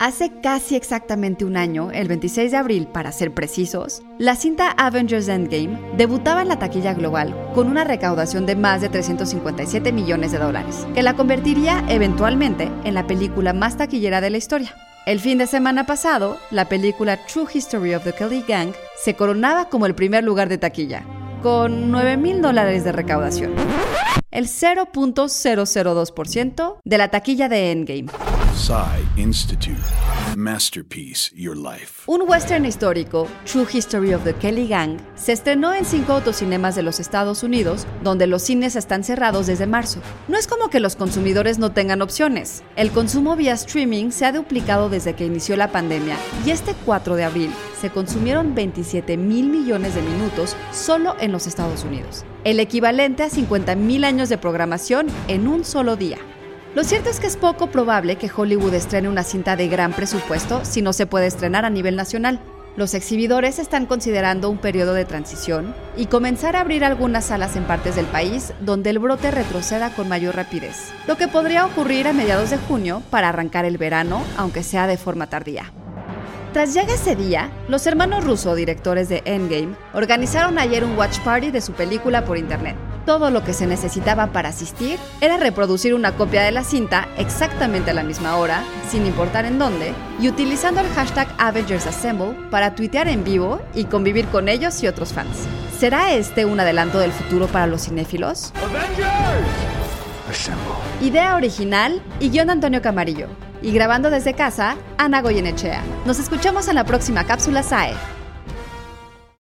Hace casi exactamente un año, el 26 de abril para ser precisos, la cinta Avengers Endgame debutaba en la taquilla global con una recaudación de más de 357 millones de dólares, que la convertiría eventualmente en la película más taquillera de la historia. El fin de semana pasado, la película True History of the Kelly Gang se coronaba como el primer lugar de taquilla, con 9 mil dólares de recaudación. El 0.002% de la taquilla de Endgame. Institute. Masterpiece Your Life. Un western histórico, True History of the Kelly Gang, se estrenó en cinco autocinemas de los Estados Unidos, donde los cines están cerrados desde marzo. No es como que los consumidores no tengan opciones. El consumo vía streaming se ha duplicado desde que inició la pandemia y este 4 de abril se consumieron 27 mil millones de minutos solo en los Estados Unidos, el equivalente a 50 mil años de programación en un solo día. Lo cierto es que es poco probable que Hollywood estrene una cinta de gran presupuesto si no se puede estrenar a nivel nacional. Los exhibidores están considerando un periodo de transición y comenzar a abrir algunas salas en partes del país donde el brote retroceda con mayor rapidez, lo que podría ocurrir a mediados de junio para arrancar el verano, aunque sea de forma tardía. Tras llegar ese día, los hermanos Russo, directores de Endgame, organizaron ayer un watch party de su película por internet. Todo lo que se necesitaba para asistir era reproducir una copia de la cinta exactamente a la misma hora, sin importar en dónde, y utilizando el hashtag AvengersAssemble para tuitear en vivo y convivir con ellos y otros fans. ¿Será este un adelanto del futuro para los cinéfilos? Idea original y guion Antonio Camarillo. Y grabando desde casa, Ana Goyenechea. Nos escuchamos en la próxima cápsula SAE.